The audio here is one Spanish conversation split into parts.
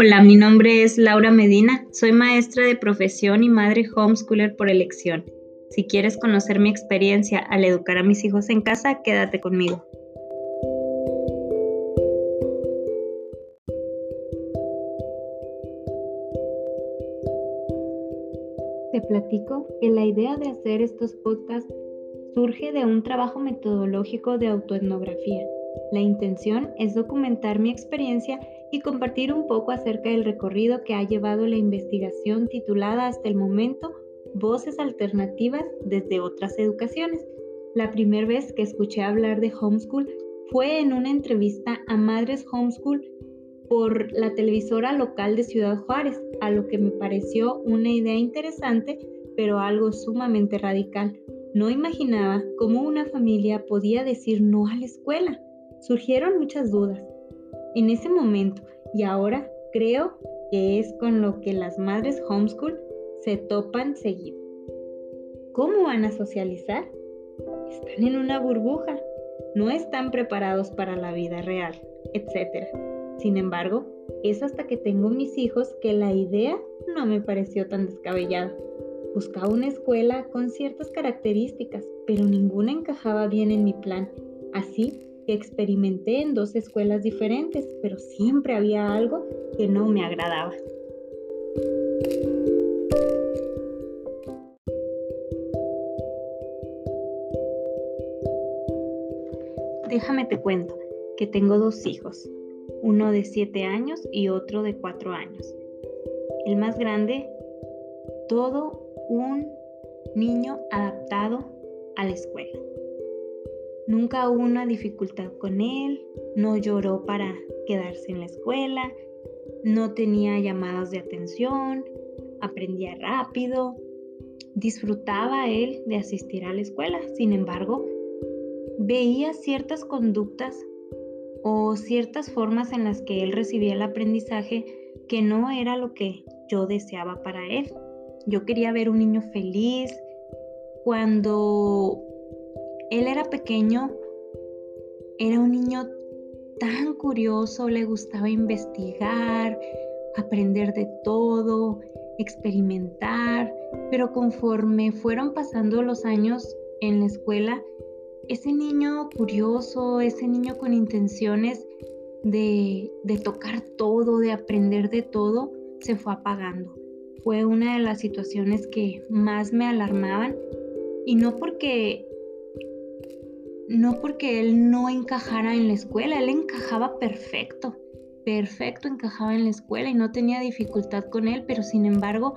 Hola, mi nombre es Laura Medina, soy maestra de profesión y madre homeschooler por elección. Si quieres conocer mi experiencia al educar a mis hijos en casa, quédate conmigo. Te platico que la idea de hacer estos podcasts surge de un trabajo metodológico de autoetnografía. La intención es documentar mi experiencia y compartir un poco acerca del recorrido que ha llevado la investigación titulada hasta el momento Voces Alternativas desde otras educaciones. La primera vez que escuché hablar de homeschool fue en una entrevista a Madres Homeschool por la televisora local de Ciudad Juárez, a lo que me pareció una idea interesante, pero algo sumamente radical. No imaginaba cómo una familia podía decir no a la escuela. Surgieron muchas dudas. En ese momento y ahora creo que es con lo que las madres homeschool se topan seguido. ¿Cómo van a socializar? Están en una burbuja, no están preparados para la vida real, etc. Sin embargo, es hasta que tengo mis hijos que la idea no me pareció tan descabellada. Buscaba una escuela con ciertas características, pero ninguna encajaba bien en mi plan. Así experimenté en dos escuelas diferentes, pero siempre había algo que no me agradaba. Déjame te cuento que tengo dos hijos, uno de 7 años y otro de 4 años. El más grande, todo un niño adaptado a la escuela. Nunca hubo una dificultad con él, no lloró para quedarse en la escuela, no tenía llamadas de atención, aprendía rápido, disfrutaba él de asistir a la escuela. Sin embargo, veía ciertas conductas o ciertas formas en las que él recibía el aprendizaje que no era lo que yo deseaba para él. Yo quería ver un niño feliz. Cuando él era pequeño, era un niño tan curioso, le gustaba investigar, aprender de todo, experimentar, pero conforme fueron pasando los años en la escuela, ese niño curioso, ese niño con intenciones de, de, tocar todo, de aprender de todo, se fue apagando. Fue una de las situaciones que más me alarmaban y no porque no porque él no encajara en la escuela, él encajaba perfecto, perfecto encajaba en la escuela y no tenía dificultad con él, pero sin embargo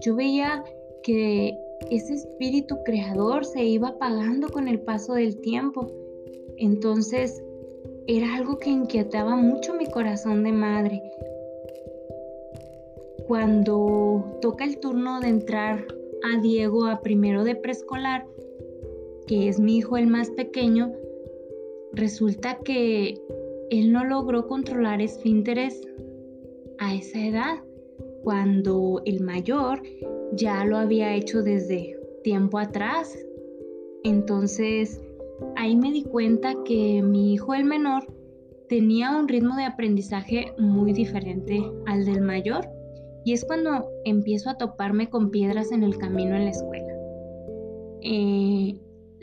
yo veía que ese espíritu creador se iba apagando con el paso del tiempo. Entonces era algo que inquietaba mucho mi corazón de madre. Cuando toca el turno de entrar a Diego a primero de preescolar, que es mi hijo el más pequeño, resulta que él no logró controlar esfínteres a esa edad, cuando el mayor ya lo había hecho desde tiempo atrás. Entonces, ahí me di cuenta que mi hijo el menor tenía un ritmo de aprendizaje muy diferente al del mayor. Y es cuando empiezo a toparme con piedras en el camino en la escuela. Eh,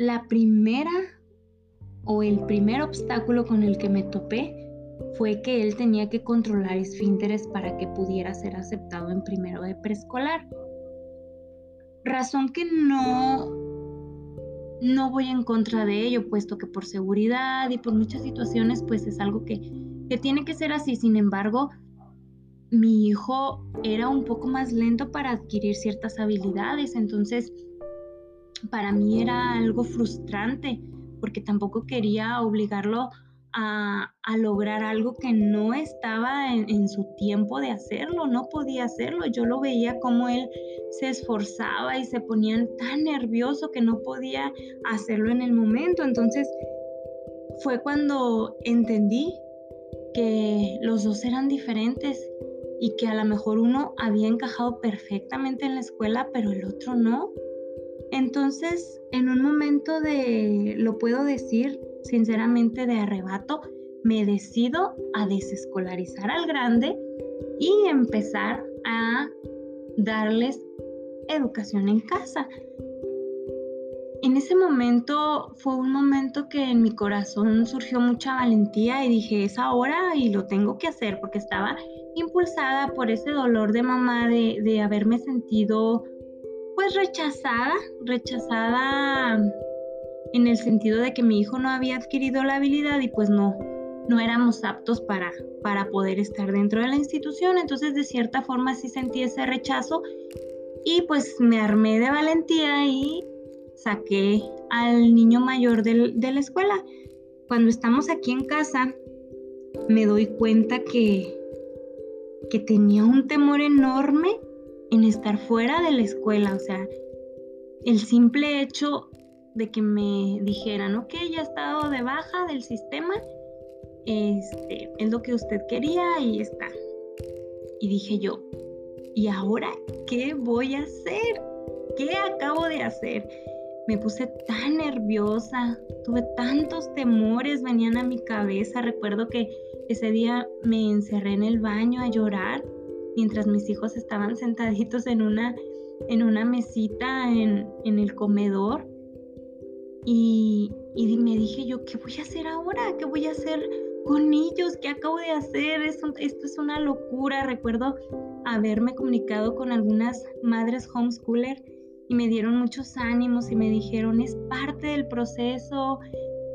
la primera o el primer obstáculo con el que me topé fue que él tenía que controlar esfínteres para que pudiera ser aceptado en primero de preescolar. Razón que no no voy en contra de ello, puesto que por seguridad y por muchas situaciones, pues es algo que, que tiene que ser así. Sin embargo, mi hijo era un poco más lento para adquirir ciertas habilidades, entonces para mí era algo frustrante porque tampoco quería obligarlo a, lograr algo que no estaba en, su tiempo de hacerlo, no podía hacerlo. Yo lo veía como él se esforzaba y se ponía tan nervioso que no podía hacerlo en el momento. Entonces fue cuando entendí que los dos eran diferentes y que a lo mejor uno había encajado perfectamente en la escuela, pero el otro no. Entonces, en un momento de, lo puedo decir sinceramente, de arrebato, me decido a desescolarizar al grande y empezar a darles educación en casa. En ese momento fue un momento que en mi corazón surgió mucha valentía y dije, es ahora y lo tengo que hacer porque estaba impulsada por ese dolor de mamá de, de haberme sentido pues rechazada, rechazada en el sentido de que mi hijo no había adquirido la habilidad y pues no, no éramos aptos para, para poder estar dentro de la institución. Entonces de cierta forma sí sentí ese rechazo y pues me armé de valentía y saqué al niño mayor de la escuela. Cuando estamos aquí en casa, me doy cuenta que, que tenía un temor enorme en estar fuera de la escuela. O sea, el simple hecho de que me dijeran, ok, ya he estado de baja del sistema, este, es lo que usted quería y está. Y dije yo, ¿y ahora qué voy a hacer? ¿Qué acabo de hacer? Me puse tan nerviosa, tuve tantos temores, venían a mi cabeza. Recuerdo que ese día me encerré en el baño a llorar mientras mis hijos estaban sentaditos en una, en una mesita en, en el comedor. Y, y, me dije yo, ¿qué voy a hacer ahora? ¿Qué voy a hacer con ellos? ¿Qué acabo de hacer? esto es una locura. Recuerdo haberme comunicado con algunas madres homeschooler y me dieron muchos ánimos y me dijeron, es parte del proceso,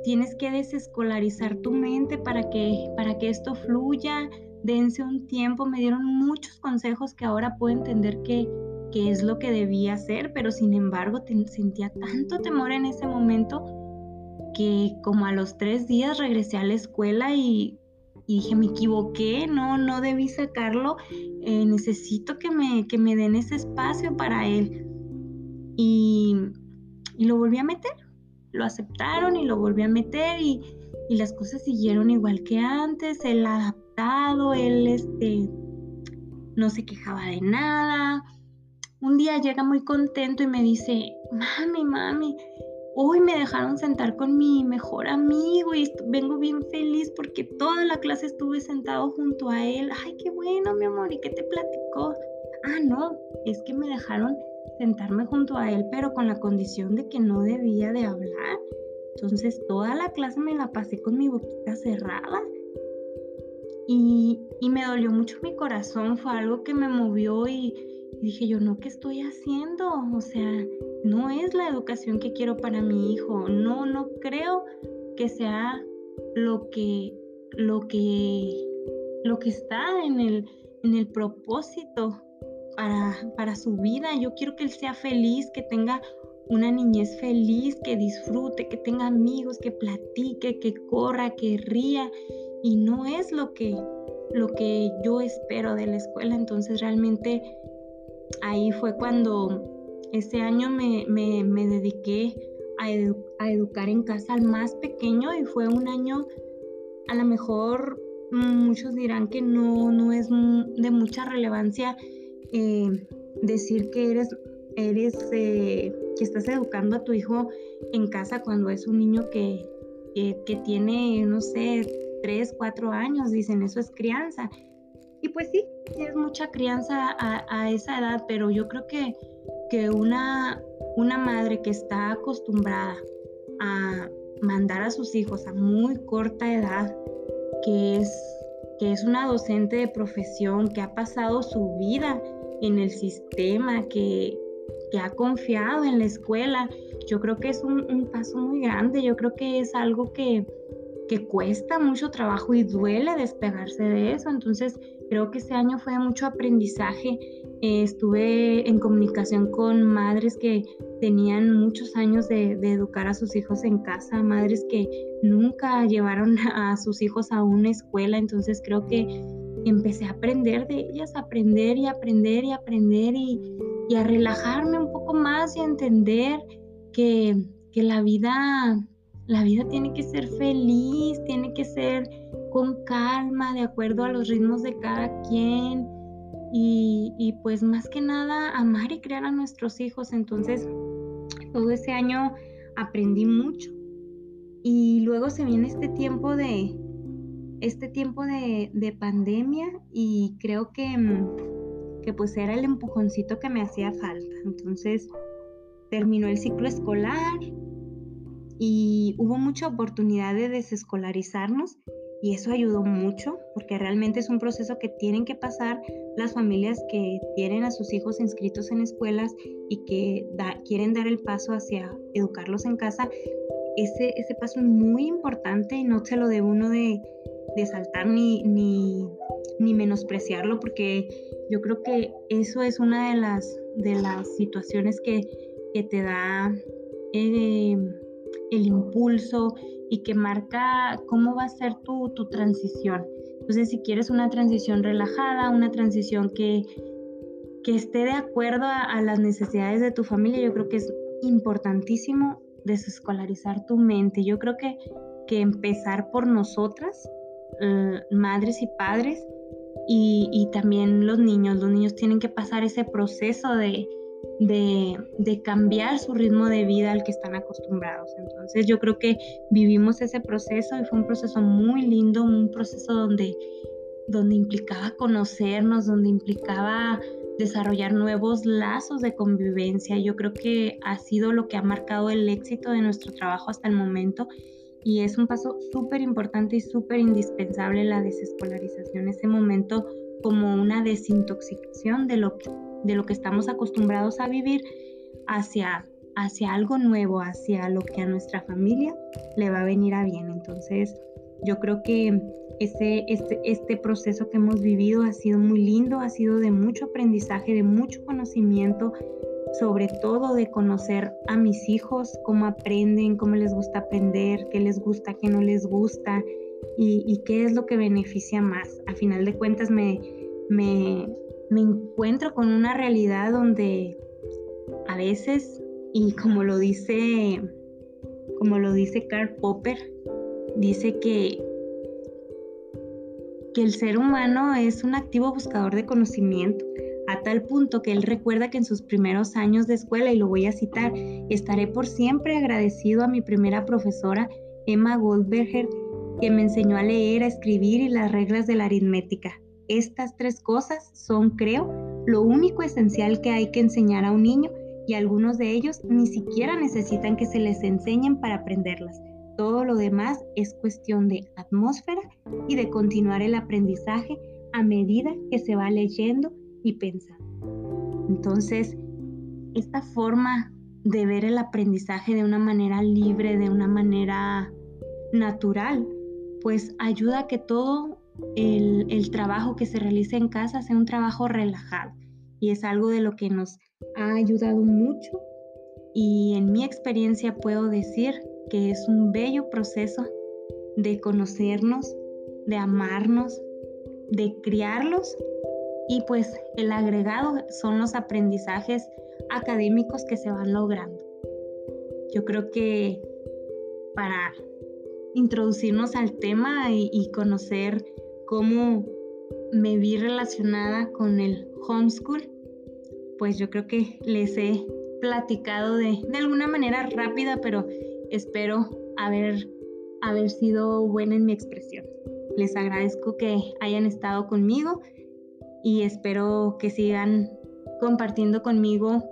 tienes que desescolarizar tu mente para que, para que esto fluya, dense un tiempo, me dieron muchos consejos que ahora puedo entender que, que es lo que debía hacer, pero sin embargo sentía tanto temor en ese momento que como a los tres días regresé a la escuela y, dije, me equivoqué, no, no debí sacarlo, eh, necesito que me, que me den ese espacio para él. Y, y, lo volví a meter, lo aceptaron y lo volví a meter y, y las cosas siguieron igual que antes, él adaptado, él este, no se quejaba de nada. Un día llega muy contento y me dice, mami, mami, hoy me dejaron sentar con mi mejor amigo y vengo bien feliz porque toda la clase estuve sentado junto a él. Ay, qué bueno, mi amor, ¿y qué te platicó? Ah, no, es que me dejaron sentarme junto a él, pero con la condición de que no debía de hablar. Entonces toda la clase me la pasé con mi boquita cerrada. Y, y me dolió mucho mi corazón, fue algo que me movió y, y dije yo, no, ¿qué estoy haciendo? O sea, no es la educación que quiero para mi hijo. No, no creo que sea lo que, lo que, lo que está en el, en el propósito para, para su vida. Yo quiero que él sea feliz, que tenga una niñez feliz, que disfrute, que tenga amigos, que platique, que corra, que ría. Y no es lo que, lo que yo espero de la escuela. Entonces realmente ahí fue cuando ese año me, dediqué a, educar en casa al más pequeño y fue un año, a lo mejor muchos dirán que no, no es de mucha relevancia eh, decir que eres, eres eh, que estás educando a tu hijo en casa cuando es un niño que, que tiene, no sé, tres, cuatro años, dicen, eso es crianza. Y pues sí, es mucha crianza a, esa edad, pero yo creo que, que una, una madre que está acostumbrada a mandar a sus hijos a muy corta edad, que es, que es una docente de profesión, que ha pasado su vida en el sistema, que, que ha confiado en la escuela, yo creo que es un, un paso muy grande, yo creo que es algo que, que cuesta mucho trabajo y duele despegarse de eso. Entonces, creo que este año fue de mucho aprendizaje. Eh, estuve en comunicación con madres que tenían muchos años de, educar a sus hijos en casa, madres que nunca llevaron a sus hijos a una escuela. Entonces, creo que empecé a aprender de ellas, a aprender y aprender y aprender y, y a relajarme un poco más y a entender que, que la vida la vida tiene que ser feliz, tiene que ser con calma, de acuerdo a los ritmos de cada quien. Y, pues más que nada amar y crear a nuestros hijos. Entonces, todo ese año aprendí mucho. Y luego se viene este tiempo de, este tiempo de, de pandemia y creo que, mm, que pues era el empujoncito que me hacía falta. Entonces terminó el ciclo escolar y hubo mucha oportunidad de desescolarizarnos y eso ayudó mucho porque realmente es un proceso que tienen que pasar las familias que tienen a sus hijos inscritos en escuelas y que quieren dar el paso hacia educarlos en casa. Ese, ese paso es muy importante y no se lo de uno de, de saltar ni, ni, ni, menospreciarlo porque yo creo que eso es una de las, de las situaciones que, que te da eh, el impulso y que marca cómo va a ser tu, tu transición. Entonces, si quieres una transición relajada, una transición que, que esté de acuerdo a, las necesidades de tu familia, yo creo que es importantísimo desescolarizar tu mente. Yo creo que, que empezar por nosotras, madres y padres, y, también los niños. Los niños tienen que pasar ese proceso de, de, cambiar su ritmo de vida al que están acostumbrados. Entonces yo creo que vivimos ese proceso y fue un proceso muy lindo, un proceso donde, donde implicaba conocernos, donde implicaba desarrollar nuevos lazos de convivencia. Yo creo que ha sido lo que ha marcado el éxito de nuestro trabajo hasta el momento y es un paso súper importante y súper indispensable la desescolarización, ese momento como una desintoxicación de lo de lo que estamos acostumbrados a vivir hacia, hacia algo nuevo, hacia lo que a nuestra familia le va a venir a bien. Entonces, yo creo que este, este, este proceso que hemos vivido ha sido muy lindo, ha sido de mucho aprendizaje, de mucho conocimiento, sobre todo de conocer a mis hijos, cómo aprenden, cómo les gusta aprender, qué les gusta, qué no les gusta y, qué es lo que beneficia más. A final de cuentas me, me, me encuentro con una realidad donde a veces, y como lo dice, como lo dice Karl Popper, dice que, que el ser humano es un activo buscador de conocimiento, a tal punto que él recuerda que en sus primeros años de escuela, y lo voy a citar, estaré por siempre agradecido a mi primera profesora, Emma Goldberger, que me enseñó a leer, a escribir y las reglas de la aritmética. Estas tres cosas son, creo, lo único esencial que hay que enseñar a un niño y algunos de ellos ni siquiera necesitan que se les enseñen para aprenderlas. Todo lo demás es cuestión de atmósfera y de continuar el aprendizaje a medida que se va leyendo y pensando. Entonces, esta forma de ver el aprendizaje de una manera libre, de una manera natural, pues ayuda a que todo el, trabajo que se realiza en casa sea un trabajo relajado y es algo de lo que nos ha ayudado mucho y en mi experiencia puedo decir que es un bello proceso de conocernos, de amarnos, de criarlos y pues el agregado son los aprendizajes académicos que se van logrando. Yo creo que para introducirnos al tema y conocer cómo me vi relacionada con el homeschool, pues yo creo que les he platicado de, de alguna manera rápida, pero espero haber, haber sido buena en mi expresión. Les agradezco que hayan estado conmigo y espero que sigan compartiendo conmigo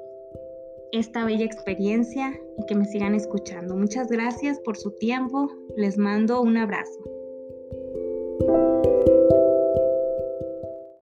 esta bella experiencia y que me sigan escuchando. Muchas gracias por su tiempo. Les mando un abrazo.